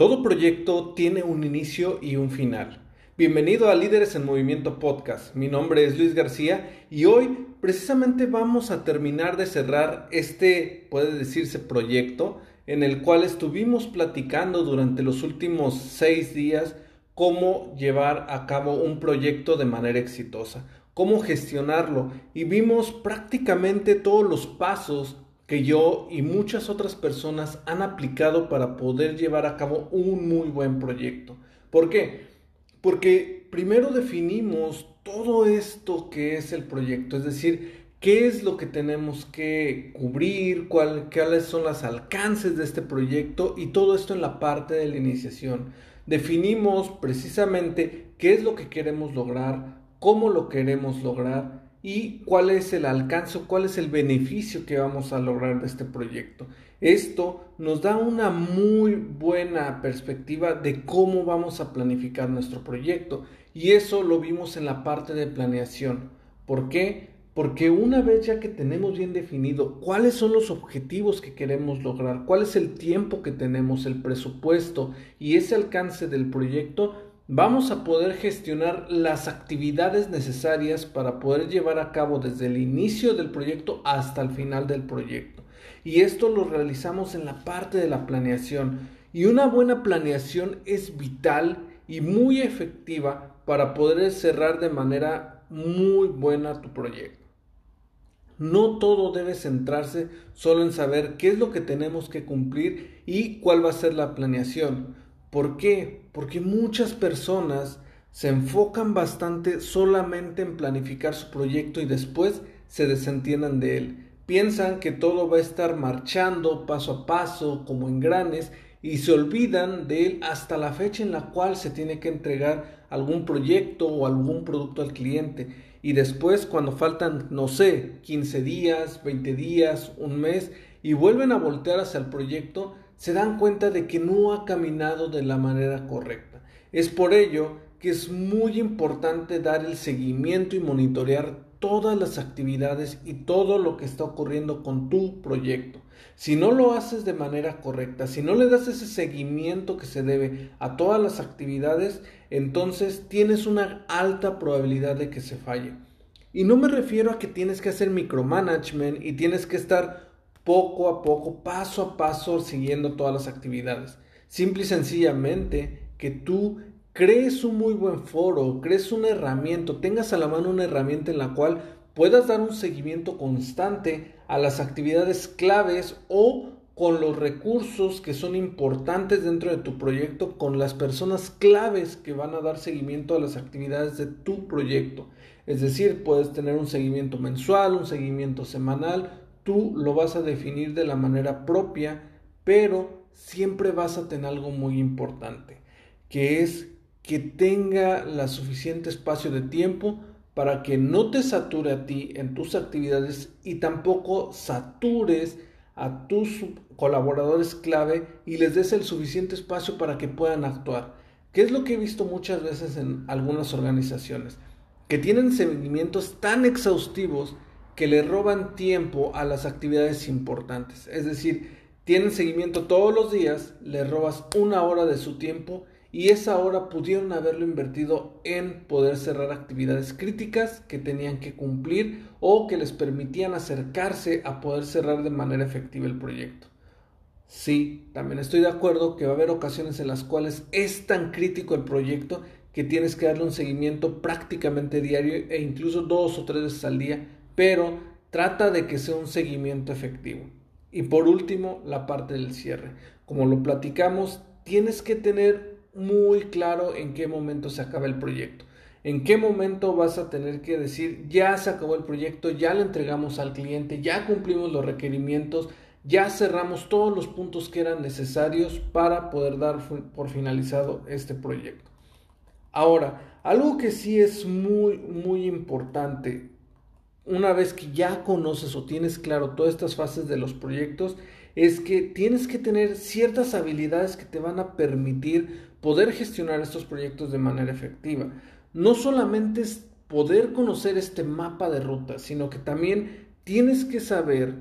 Todo proyecto tiene un inicio y un final. Bienvenido a Líderes en Movimiento Podcast. Mi nombre es Luis García y hoy precisamente vamos a terminar de cerrar este, puede decirse, proyecto en el cual estuvimos platicando durante los últimos seis días cómo llevar a cabo un proyecto de manera exitosa, cómo gestionarlo y vimos prácticamente todos los pasos que yo y muchas otras personas han aplicado para poder llevar a cabo un muy buen proyecto. ¿Por qué? Porque primero definimos todo esto que es el proyecto, es decir, qué es lo que tenemos que cubrir, cuáles son los alcances de este proyecto y todo esto en la parte de la iniciación. Definimos precisamente qué es lo que queremos lograr, cómo lo queremos lograr y cuál es el alcance, cuál es el beneficio que vamos a lograr de este proyecto. Esto nos da una muy buena perspectiva de cómo vamos a planificar nuestro proyecto y eso lo vimos en la parte de planeación. ¿Por qué? Porque una vez ya que tenemos bien definido cuáles son los objetivos que queremos lograr, cuál es el tiempo que tenemos, el presupuesto y ese alcance del proyecto, vamos a poder gestionar las actividades necesarias para poder llevar a cabo desde el inicio del proyecto hasta el final del proyecto. Y esto lo realizamos en la parte de la planeación. Y una buena planeación es vital y muy efectiva para poder cerrar de manera muy buena tu proyecto. No todo debe centrarse solo en saber qué es lo que tenemos que cumplir y cuál va a ser la planeación ¿Por qué? Porque muchas personas se enfocan bastante solamente en planificar su proyecto y después se desentiendan de él. Piensan que todo va a estar marchando paso a paso como engranes y se olvidan de él hasta la fecha en la cual se tiene que entregar algún proyecto o algún producto al cliente. Y después cuando faltan, no sé, 15 días, 20 días, un mes y vuelven a voltear hacia el proyecto, se dan cuenta de que no ha caminado de la manera correcta. Es por ello que es muy importante dar el seguimiento y monitorear todas las actividades y todo lo que está ocurriendo con tu proyecto. Si no lo haces de manera correcta, si no le das ese seguimiento que se debe a todas las actividades, entonces tienes una alta probabilidad de que se falle. Y no me refiero a que tienes que hacer micromanagement y tienes que estar poco a poco, paso a paso, siguiendo todas las actividades. Simple y sencillamente que tú crees un muy buen foro, crees una herramienta, tengas a la mano una herramienta en la cual puedas dar un seguimiento constante a las actividades claves o con los recursos que son importantes dentro de tu proyecto, con las personas claves que van a dar seguimiento a las actividades de tu proyecto. Es decir, puedes tener un seguimiento mensual, un seguimiento semanal, tú lo vas a definir de la manera propia, pero siempre vas a tener algo muy importante, que es que tenga la suficiente espacio de tiempo para que no te sature a ti en tus actividades y tampoco satures a tus colaboradores clave y les des el suficiente espacio para que puedan actuar. ¿Qué es lo que he visto muchas veces en algunas organizaciones? Que tienen seguimientos tan exhaustivos que le roban tiempo a las actividades importantes. Es decir, tienen seguimiento todos los días, le robas una hora de su tiempo y esa hora pudieron haberlo invertido en poder cerrar actividades críticas que tenían que cumplir o que les permitían acercarse a poder cerrar de manera efectiva el proyecto. Sí, también estoy de acuerdo que va a haber ocasiones en las cuales es tan crítico el proyecto que tienes que darle un seguimiento prácticamente diario e incluso dos o tres veces al día pero trata de que sea un seguimiento efectivo. Y por último, la parte del cierre. Como lo platicamos, tienes que tener muy claro en qué momento se acaba el proyecto. ¿En qué momento vas a tener que decir, ya se acabó el proyecto, ya le entregamos al cliente, ya cumplimos los requerimientos, ya cerramos todos los puntos que eran necesarios para poder dar por finalizado este proyecto? Ahora, algo que sí es muy, muy importante, una vez que ya conoces o tienes claro todas estas fases de los proyectos, es que tienes que tener ciertas habilidades que te van a permitir poder gestionar estos proyectos de manera efectiva. No solamente es poder conocer este mapa de ruta, sino que también tienes que saber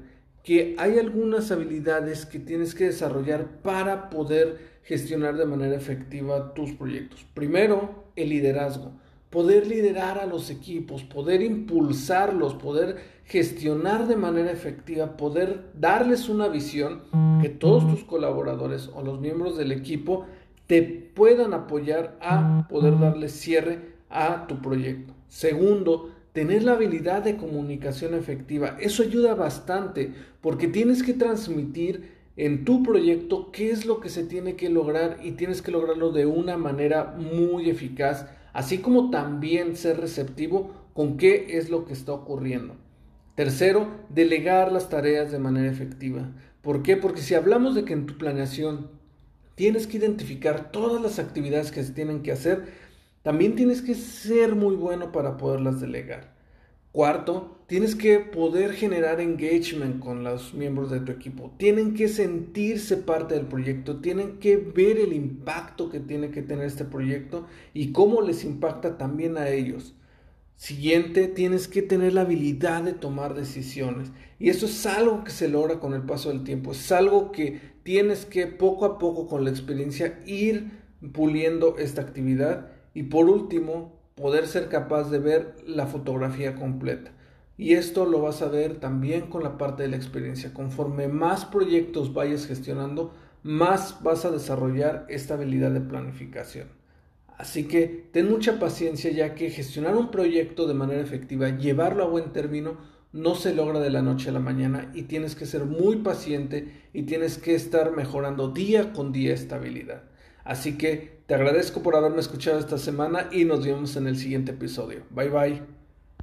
que hay algunas habilidades que tienes que desarrollar para poder gestionar de manera efectiva tus proyectos. Primero, el liderazgo. Poder liderar a los equipos, poder impulsarlos, poder gestionar de manera efectiva, poder darles una visión que todos tus colaboradores o los miembros del equipo te puedan apoyar a poder darle cierre a tu proyecto. Segundo, tener la habilidad de comunicación efectiva. Eso ayuda bastante porque tienes que transmitir en tu proyecto qué es lo que se tiene que lograr y tienes que lograrlo de una manera muy eficaz, así como también ser receptivo con qué es lo que está ocurriendo. Tercero, delegar las tareas de manera efectiva. ¿Por qué? Porque si hablamos de que en tu planeación tienes que identificar todas las actividades que se tienen que hacer, también tienes que ser muy bueno para poderlas delegar. Cuarto, tienes que poder generar engagement con los miembros de tu equipo. Tienen que sentirse parte del proyecto, tienen que ver el impacto que tiene que tener este proyecto y cómo les impacta también a ellos. Siguiente, tienes que tener la habilidad de tomar decisiones. Y eso es algo que se logra con el paso del tiempo. Es algo que tienes que poco a poco con la experiencia ir puliendo esta actividad. Y por último, poder ser capaz de ver la fotografía completa. Y esto lo vas a ver también con la parte de la experiencia. Conforme más proyectos vayas gestionando, más vas a desarrollar esta habilidad de planificación. Así que ten mucha paciencia ya que gestionar un proyecto de manera efectiva, llevarlo a buen término, no se logra de la noche a la mañana y tienes que ser muy paciente y tienes que estar mejorando día con día esta habilidad. Así que te agradezco por haberme escuchado esta semana y nos vemos en el siguiente episodio. Bye bye.